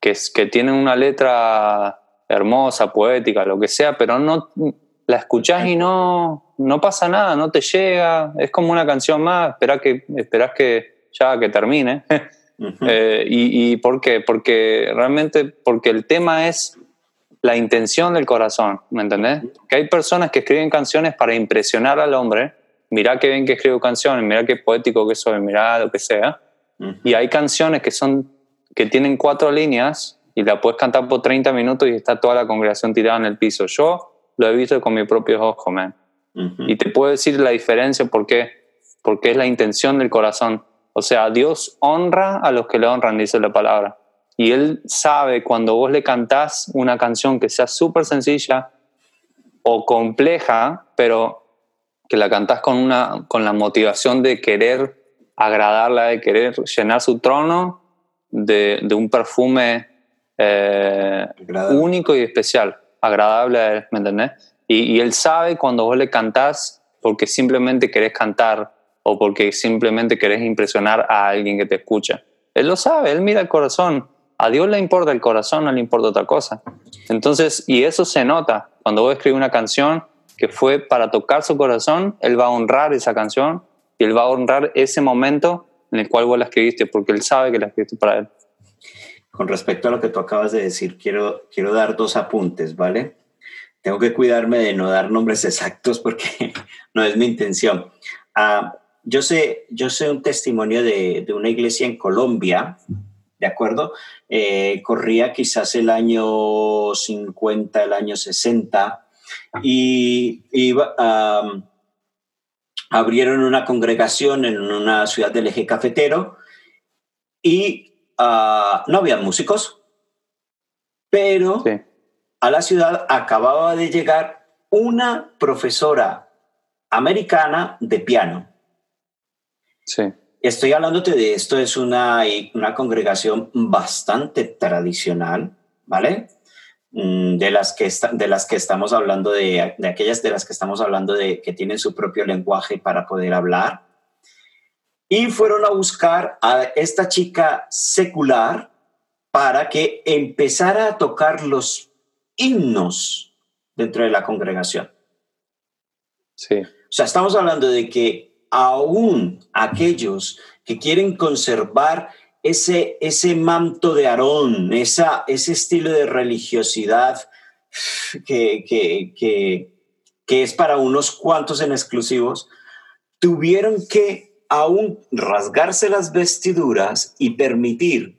que, que tienen una letra hermosa, poética, lo que sea, pero no la escuchás y no, no pasa nada, no te llega, es como una canción más, esperás que, esperás que ya que termine. Eh, y, y, por qué? Porque realmente, porque el tema es la intención del corazón, ¿me entendés? Que hay personas que escriben canciones para impresionar al hombre, mirá qué bien que escribo canciones, mirá qué poético que soy, mirá lo que sea, y hay canciones que son, que tienen cuatro líneas y la puedes cantar por 30 minutos y está toda la congregación tirada en el piso. Yo lo he visto con mis propios ojos, man. Y te puedo decir la diferencia porque, porque es la intención del corazón. O sea, Dios honra a los que le honran, dice la palabra. Y Él sabe cuando vos le cantás una canción que sea súper sencilla o compleja, pero que la cantás con, una, con la motivación de querer agradarla, de querer llenar su trono de, de un perfume eh, único y especial agradable ¿me entendés? Y, él sabe cuando vos le cantás porque simplemente querés cantar o porque simplemente querés impresionar a alguien que te escucha. Él lo sabe, él mira el corazón. A Dios le importa el corazón, no le importa otra cosa. Entonces, y eso se nota. Cuando vos escribes una canción que fue para tocar su corazón, él va a honrar esa canción y él va a honrar ese momento en el cual vos la escribiste, porque él sabe que la escribiste para él. Con respecto a lo que tú acabas de decir, quiero, quiero dar dos apuntes, ¿vale? Tengo que cuidarme de no dar nombres exactos porque no es mi intención. Ah, yo, sé, yo sé un testimonio de, de, una iglesia en Colombia, ¿de acuerdo? Eh, corría quizás el año 50, el año 60, y iba, abrieron una congregación en una ciudad del eje cafetero y Ah, no había músicos, pero a la ciudad acababa de llegar una profesora americana de piano. Sí. Estoy hablándote de esto, es una, una congregación bastante tradicional, ¿vale? Mm, de las que, de las que estamos hablando, de, de aquellas de las que estamos hablando de que tienen su propio lenguaje para poder hablar y fueron a buscar a esta chica secular para que empezara a tocar los himnos dentro de la congregación. Sí. O sea, estamos hablando de que aún aquellos que quieren conservar ese, ese manto de Aarón, esa, ese estilo de religiosidad que, que, que, es para unos cuantos en exclusivos, tuvieron que aún rasgarse las vestiduras y permitir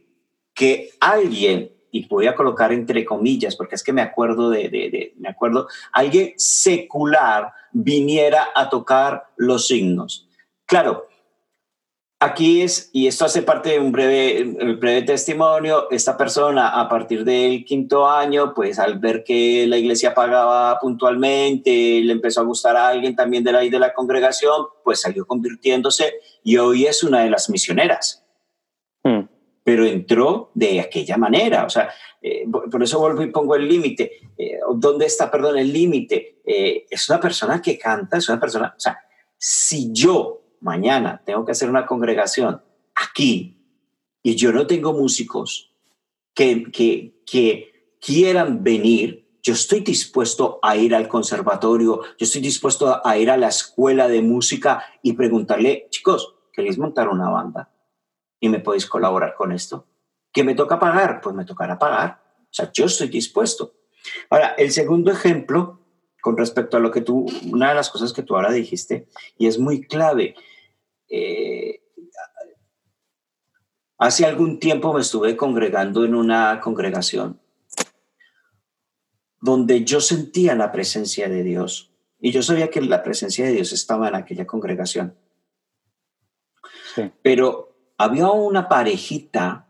que alguien, y voy a colocar entre comillas, porque es que me acuerdo de, de, me acuerdo, alguien secular viniera a tocar los signos. Claro, Aquí es, y esto hace parte de un breve, breve testimonio, esta persona a partir del quinto año, pues al ver que la iglesia pagaba puntualmente, le empezó a gustar a alguien también de la, de la congregación, pues salió convirtiéndose y hoy es una de las misioneras. Hmm. Pero entró de aquella manera, o sea, eh, por, eso vuelvo y pongo el límite. Eh, ¿Dónde está, perdón, el límite? Eh, es una persona que canta, es una persona, o sea, si yo mañana tengo que hacer una congregación aquí y yo no tengo músicos que, que, quieran venir, yo estoy dispuesto a ir al conservatorio, yo estoy dispuesto a ir a la escuela de música y preguntarle, chicos, ¿queréis montar una banda? ¿Y me podéis colaborar con esto? ¿Que me toca pagar? Pues me tocará pagar. O sea, yo estoy dispuesto. Ahora, el segundo ejemplo, con respecto a lo que tú, una de las cosas que tú ahora dijiste, y es muy clave, eh, Hace algún tiempo me estuve congregando en una congregación donde yo sentía la presencia de Dios y yo sabía que la presencia de Dios estaba en aquella congregación. Pero había una parejita,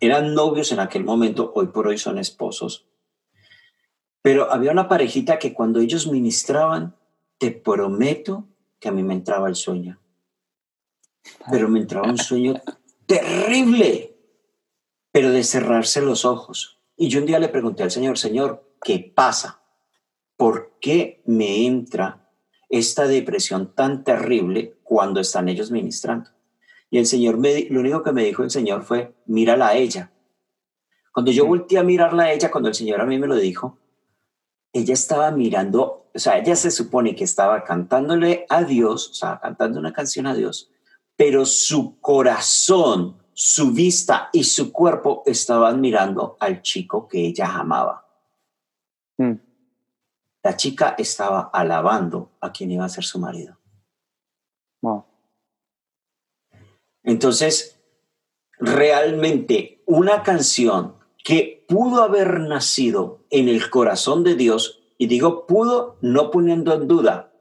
eran novios en aquel momento, hoy por hoy son esposos, pero había una parejita que cuando ellos ministraban, te prometo que a mí me entraba el sueño. Pero me entraba un sueño terrible, pero de cerrarse los ojos. Y yo un día le pregunté al Señor, Señor, ¿qué pasa? ¿Por qué me entra esta depresión tan terrible cuando están ellos ministrando? Y el Señor, me, lo único que me dijo el Señor fue, mírala a ella. Cuando yo volteé a mirarla a ella, cuando el Señor a mí me lo dijo, ella estaba mirando, o sea, ella se supone que estaba cantándole a Dios, o sea, cantando una canción a Dios, pero su corazón, su vista y su cuerpo estaban mirando al chico que ella amaba. Mm. La chica estaba alabando a quien iba a ser su marido. Entonces, realmente una canción que pudo haber nacido en el corazón de Dios, y digo pudo no poniendo en duda,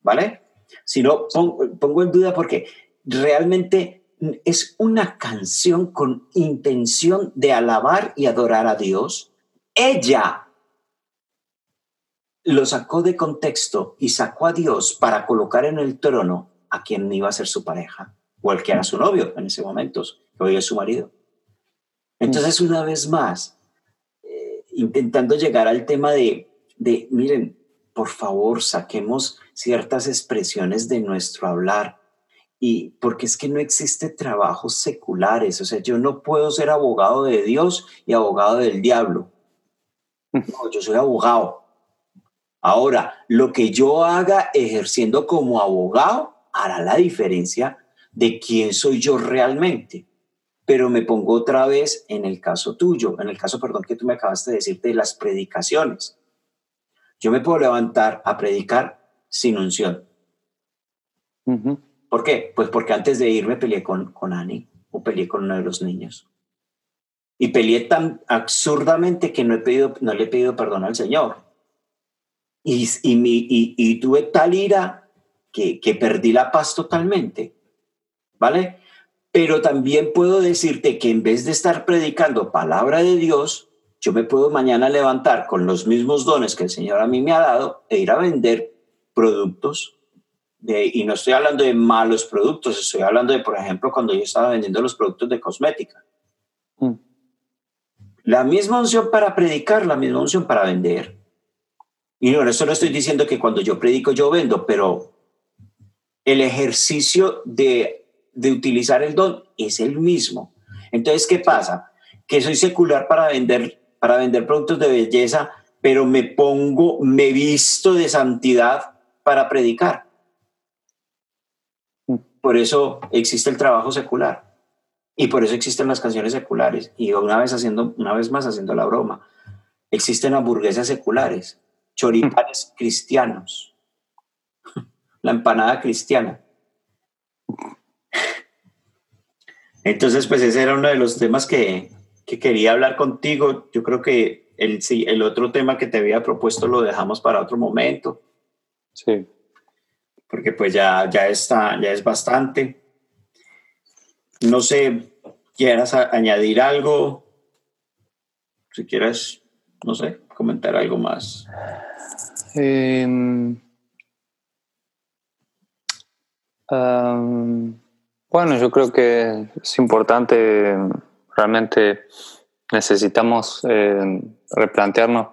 ¿vale? Sino pongo en duda porque realmente es una canción con intención de alabar y adorar a Dios. Ella lo sacó de contexto y sacó a Dios para colocar en el trono a quien iba a ser su pareja, o al que era su novio en ese momento, que hoy es su marido. Entonces, una vez más, eh, intentando llegar al tema de, de, miren, por favor, saquemos ciertas expresiones de nuestro hablar y porque es que no existe trabajos seculares, o sea, yo no puedo ser abogado de Dios y abogado del diablo. No, yo soy abogado. Ahora, lo que yo haga ejerciendo como abogado hará la diferencia de quién soy yo realmente. Pero me pongo otra vez en el caso tuyo, en el caso, perdón, que tú me acabaste de decir de las predicaciones. Yo me puedo levantar a predicar sin unción. ¿Por qué? Pues porque antes de irme peleé con, con Annie o peleé con uno de los niños. Y peleé tan absurdamente que no, he pedido, no le he pedido perdón al Señor. Y, y, mi, tuve tal ira que, que perdí la paz totalmente. ¿Vale? Pero también puedo decirte que en vez de estar predicando palabra de Dios, yo me puedo mañana levantar con los mismos dones que el Señor a mí me ha dado e ir a vender productos y no estoy hablando de malos productos, estoy hablando de, por ejemplo, cuando yo estaba vendiendo los productos de cosmética. Mm. La misma unción para predicar, la misma unción para vender. Y no, eso no estoy diciendo que cuando yo predico yo vendo, pero el ejercicio de, de utilizar el don es el mismo. Entonces, ¿qué pasa? Que soy secular para vender, para vender productos de belleza, pero me pongo, me visto de santidad para predicar. Por eso existe el trabajo secular y por eso existen las canciones seculares. Y una vez, haciendo, una vez más haciendo la broma, existen hamburguesas seculares, choripanes cristianos, la empanada cristiana. Entonces, pues ese era uno de los temas que, que quería hablar contigo. Yo creo que el, el otro tema que te había propuesto lo dejamos para otro momento. Sí porque pues ya, ya, está, ya es bastante. No sé, quieras añadir algo, si quieres, no sé, comentar algo más. Em, bueno, yo creo que es importante, realmente necesitamos eh, replantearnos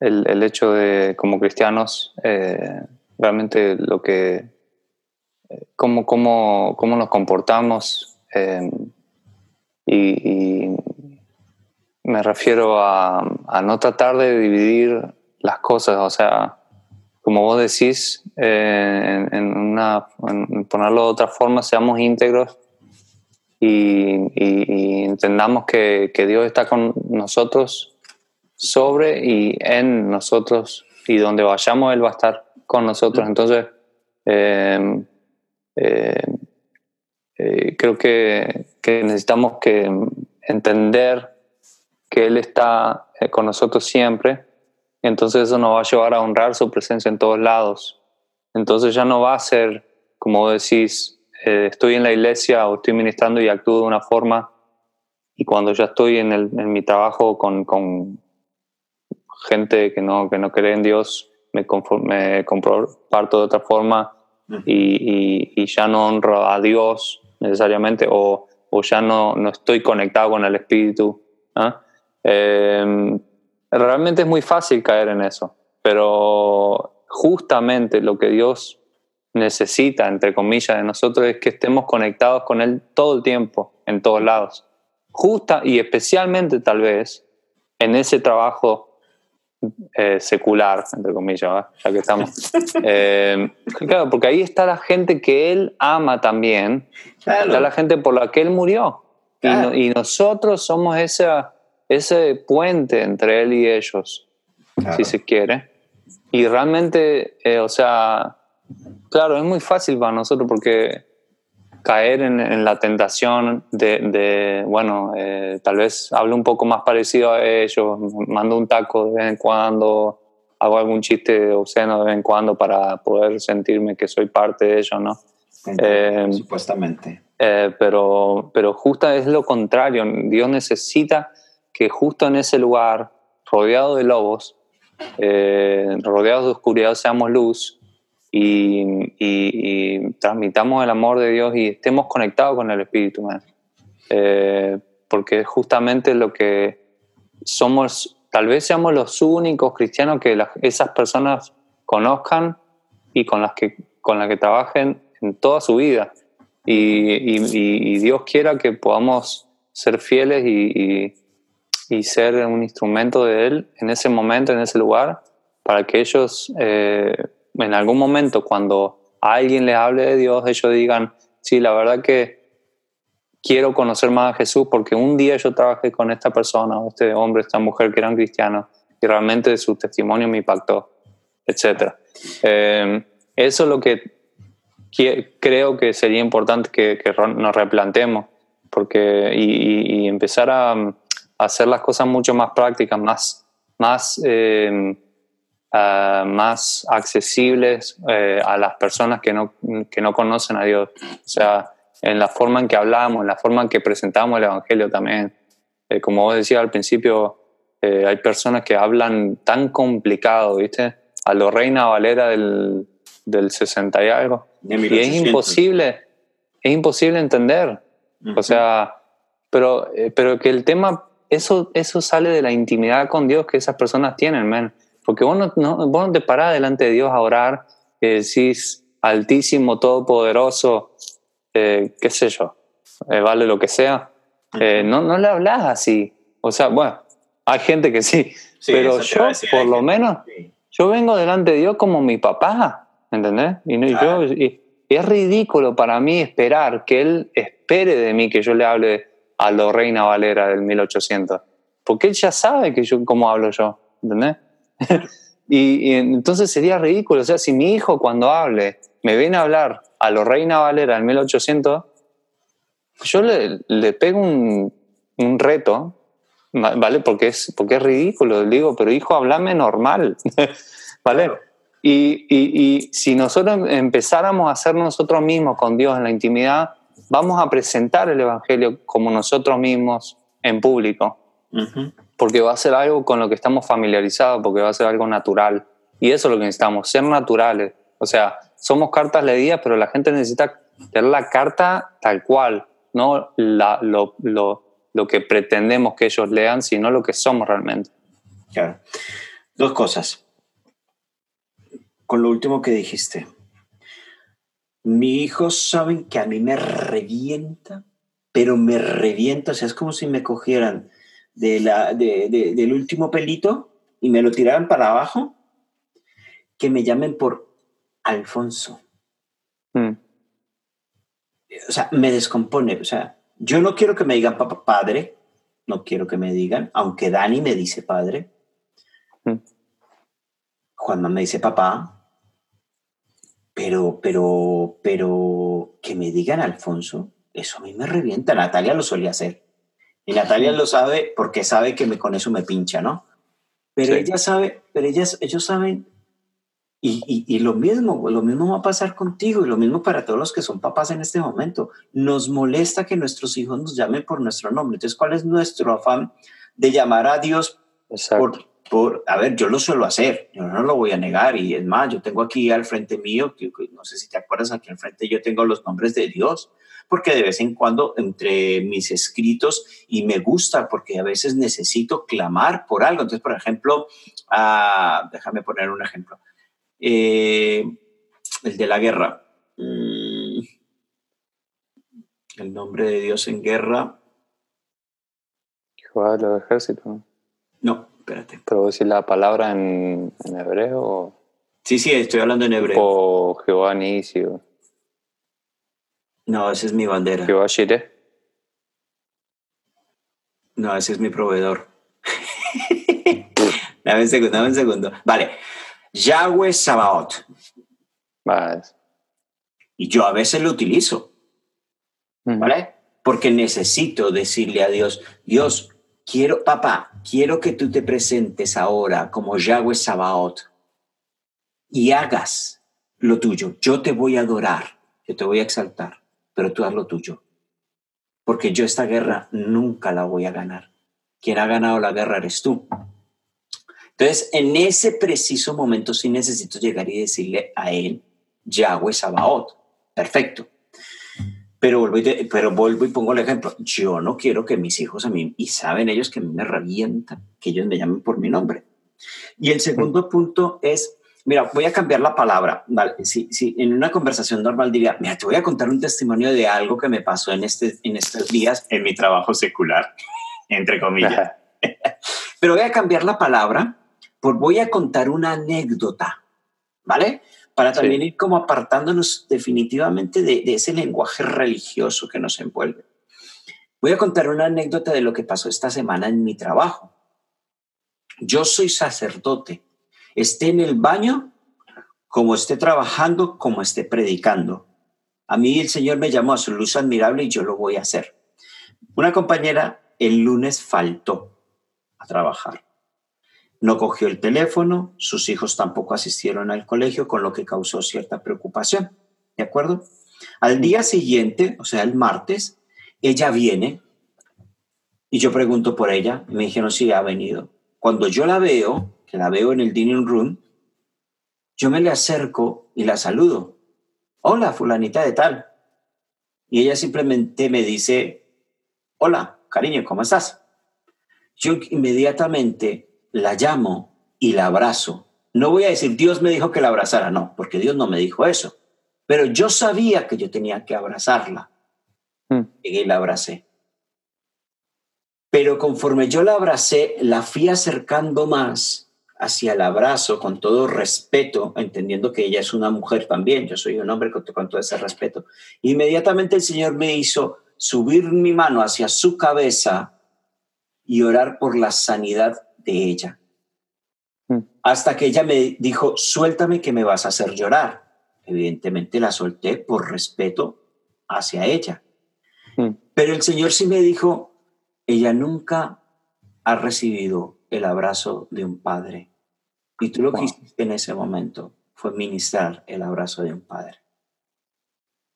el, el, hecho de, como cristianos, eh, realmente lo que, eh, cómo, cómo, cómo nos comportamos em, y, me refiero a, no tratar de dividir las cosas, o sea, como vos decís, eh, en, una, ponerlo de otra forma, seamos íntegros y, y, entendamos que, que Dios está con nosotros sobre y en nosotros y donde vayamos Él va a estar con nosotros. Entonces, eh, eh, eh, creo que, que necesitamos que entender que Él está con nosotros siempre, entonces eso nos va a llevar a honrar su presencia en todos lados. Entonces ya no va a ser, como decís, eh, estoy en la iglesia o estoy ministrando y actúo de una forma y cuando ya estoy en, el, en mi trabajo con, con, gente que no, que no cree en Dios, me, me comparto de otra forma y, y, y, ya no honro a Dios necesariamente o, o ya no, no, estoy conectado con el Espíritu. Eh, realmente es muy fácil caer en eso, pero justamente lo que Dios necesita, entre comillas, de nosotros es que estemos conectados con Él todo el tiempo, en todos lados. Justa y especialmente tal vez en ese trabajo eh, secular, entre comillas, ya que estamos. Eh, claro, porque ahí está la gente que Él ama también, está la gente por la que Él murió. Y, y, nosotros somos esa ese puente entre él y ellos, si se quiere. Y realmente, eh, o sea, claro, es muy fácil para nosotros porque caer en, la tentación de, bueno, eh, tal vez hable un poco más parecido a ellos, mando un taco de vez en cuando, hago algún chiste obsceno de vez en cuando para poder sentirme que soy parte de ellos, ¿no? Eh, supuestamente. pero, pero justo es lo contrario, Dios necesita que justo en ese lugar, rodeado de lobos, eh, rodeados de oscuridad, seamos luz y, transmitamos el amor de Dios y estemos conectados con el Espíritu. Eh, porque justamente lo que somos, tal vez seamos los únicos cristianos que esas personas conozcan y con las que, con las que trabajen en toda su vida. Y, y Dios quiera que podamos ser fieles y, y ser un instrumento de Él en ese momento, en ese lugar, para que ellos eh, en algún momento cuando alguien les hable de Dios, ellos digan, sí, la verdad que quiero conocer más a Jesús porque un día yo trabajé con esta persona, este hombre, esta mujer que eran cristianos y realmente su testimonio me impactó, etc. Eh, eso es lo que creo que sería importante que, nos replantemos porque, y empezar a hacer las cosas mucho más prácticas, más, más, em, ah, más accesibles eh, a las personas que no, que no conocen a Dios. O sea, en la forma en que hablamos, en la forma en que presentamos el Evangelio también. Eh, como vos decías al principio, eh, hay personas que hablan tan complicado, ¿viste? A lo Reina Valera del, del 60 y algo. y es imposible, es imposible entender. O sea, pero, pero que el tema eso, eso sale de la intimidad con Dios que esas personas tienen, man. Porque vos no, vos no te parás delante de Dios a orar, que decís, altísimo, todopoderoso, eh, qué sé yo, eh, vale lo que sea. Eh, no, no le hablas así. O sea, bueno, hay gente que sí, pero yo, por lo menos, yo vengo delante de Dios como mi papá, ¿entendés? Y, yo, y es ridículo para mí esperar que Él espere de mí que yo le hable a lo Reina Valera del 1800, porque él ya sabe que yo, cómo hablo yo, ¿entendés? y, entonces sería ridículo, o sea, si mi hijo cuando hable me viene a hablar a lo Reina Valera del 1800, yo le, le pego un, un, reto, ¿vale? Porque es, porque es ridículo, le digo, pero hijo, háblame normal, ¿vale? Y, y, y si nosotros empezáramos a hacer nosotros mismos con Dios en la intimidad, vamos a presentar el Evangelio como nosotros mismos en público, porque va a ser algo con lo que estamos familiarizados, porque va a ser algo natural. Y eso es lo que necesitamos, ser naturales. O sea, somos cartas leídas, pero la gente necesita tener la carta tal cual, no la, lo, lo, lo que pretendemos que ellos lean, sino lo que somos realmente. Claro. Dos cosas. Con lo último que dijiste, mi hijos saben que a mí me revienta, pero me revienta, o sea, es como si me cogieran de la, del último pelito y me lo tiraran para abajo, que me llamen por Alfonso. Mm. O sea, me descompone, o sea, yo no quiero que me digan papá, padre, no quiero que me digan, aunque Dani me dice padre. Mm. Cuando me dice papá, pero, pero, pero que me digan Alfonso, eso a mí me revienta. Natalia lo solía hacer. Y Natalia lo sabe porque sabe que me, con eso me pincha, ¿no? Pero Sí. ella sabe, pero ellas, ellos saben, y, y, y lo mismo, lo mismo va a pasar contigo y lo mismo para todos los que son papás en este momento. Nos molesta que nuestros hijos nos llamen por nuestro nombre. Entonces, ¿cuál es nuestro afán de llamar a Dios por, por, a ver, yo lo suelo hacer, yo no lo voy a negar, y es más, yo tengo aquí al frente mío, que, que no sé si te acuerdas, aquí al frente yo tengo los nombres de Dios, porque de vez en cuando entre mis escritos, y me gusta, porque a veces necesito clamar por algo, entonces, por ejemplo, ah, déjame poner un ejemplo, Eh, el de la guerra, Mm, el nombre de Dios en guerra, Jehová de los ejércitos. no, espérate, Pero decir la palabra en, en hebreo sí, sí, estoy hablando en hebreo, o Jehová Nisi o no, esa es mi bandera. Jehová Shire. No, ese es mi proveedor. dame un segundo, dame un segundo. Vale. Yahweh Sabaoth. Va, es- Y yo a veces lo utilizo. ¿vale? Porque necesito decirle a Dios, Dios, quiero, papá, quiero que tú te presentes ahora como Yahweh Sabaoth y hagas lo tuyo. Yo te voy a adorar, yo te voy a exaltar, pero tú haz lo tuyo. Porque yo esta guerra nunca la voy a ganar. Quien ha ganado la guerra eres tú. Entonces, en ese preciso momento sí necesito llegar y decirle a él, Yahweh Sabaoth. Perfecto. Pero vuelvo, y pero vuelvo y pongo el ejemplo. Yo no quiero que mis hijos a mí, y saben ellos que a mí me revientan, que ellos me llamen por mi nombre. Y el segundo punto es, mira, voy a cambiar la palabra. Vale, si, si en una conversación normal diría, mira, te voy a contar un testimonio de algo que me pasó en, este, en estos días en mi trabajo secular, entre comillas. Pero voy a cambiar la palabra por voy a contar una anécdota, ¿vale? Para Sí. también ir como apartándonos definitivamente de, de ese lenguaje religioso que nos envuelve. Voy a contar una anécdota de lo que pasó esta semana en mi trabajo. Yo soy sacerdote, esté en el baño, como esté trabajando, como esté predicando. A mí el Señor me llamó a su luz admirable y yo lo voy a hacer. Una compañera el lunes faltó a trabajar. No cogió el teléfono, sus hijos tampoco asistieron al colegio, con lo que causó cierta preocupación. ¿De acuerdo? Al día siguiente, o sea, el martes, ella viene y yo pregunto por ella. y Me dijeron si ha venido. Cuando yo la veo, que la veo en el dining room, yo me le acerco y la saludo. Hola, fulanita de tal. Y ella simplemente me dice, hola, cariño, ¿cómo estás? Yo inmediatamente la llamo y la abrazo. No voy a decir, Dios me dijo que la abrazara, no, porque Dios no me dijo eso. Pero yo sabía que yo tenía que abrazarla. Mm. Llegué y la abracé. Pero conforme yo la abracé, la fui acercando más hacia el abrazo con todo respeto, entendiendo que ella es una mujer también, yo soy un hombre con, con todo ese respeto. Inmediatamente el Señor me hizo subir mi mano hacia su cabeza y orar por la sanidad de ella. Mm. Hasta que ella me dijo, suéltame que me vas a hacer llorar. Evidentemente la solté por respeto hacia ella. Mm. Pero el Señor sí me dijo, ella nunca ha recibido el abrazo de un padre. Y tú lo que Wow. hiciste en ese momento fue ministrar el abrazo de un padre.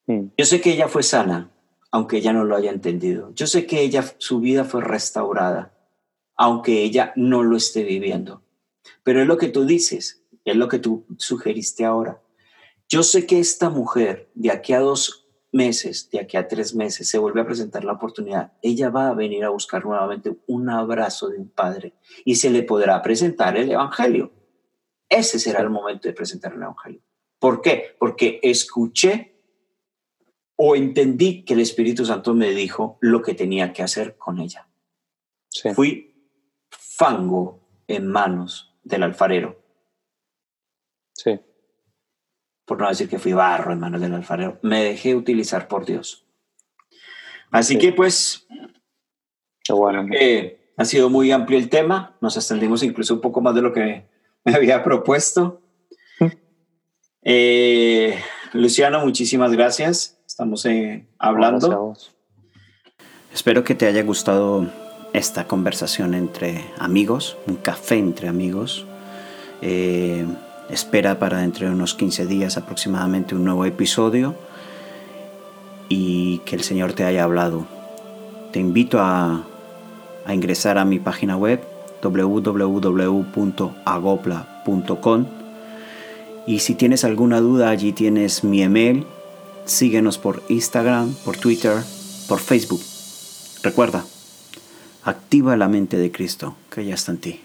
Mm. Yo sé que ella fue sana, aunque ella no lo haya entendido. Yo sé que ella, su vida fue restaurada, aunque ella no lo esté viviendo. Pero es lo que tú dices, es lo que tú sugeriste ahora. Yo sé que esta mujer, de aquí a dos meses, de aquí a tres meses, se vuelve a presentar la oportunidad. Ella va a venir a buscar nuevamente un abrazo de un padre y se le podrá presentar el Evangelio. Ese será el momento de presentar el Evangelio. ¿Por qué? Porque escuché o entendí que el Espíritu Santo me dijo lo que tenía que hacer con ella. Sí. Fui fango en manos del alfarero, Sí. por no decir que fui barro en manos del alfarero. Me dejé utilizar por Dios. Así Sí. que pues bueno. eh, ha sido muy amplio el tema. Nos extendimos incluso un poco más de lo que me había propuesto. Eh, Luciano, muchísimas gracias. estamos eh, hablando. Espero que te haya gustado esta conversación entre amigos, un café entre amigos. Eh, espera para dentro de unos 15 días aproximadamente un nuevo episodio y que el Señor te haya hablado. Te invito a, a ingresar a mi página web www.agopla.com y si tienes alguna duda allí tienes mi email. Síguenos por Instagram, por Twitter, por Facebook. Recuerda, activa la mente de Cristo que ya está en ti.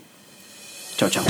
Chao, chao.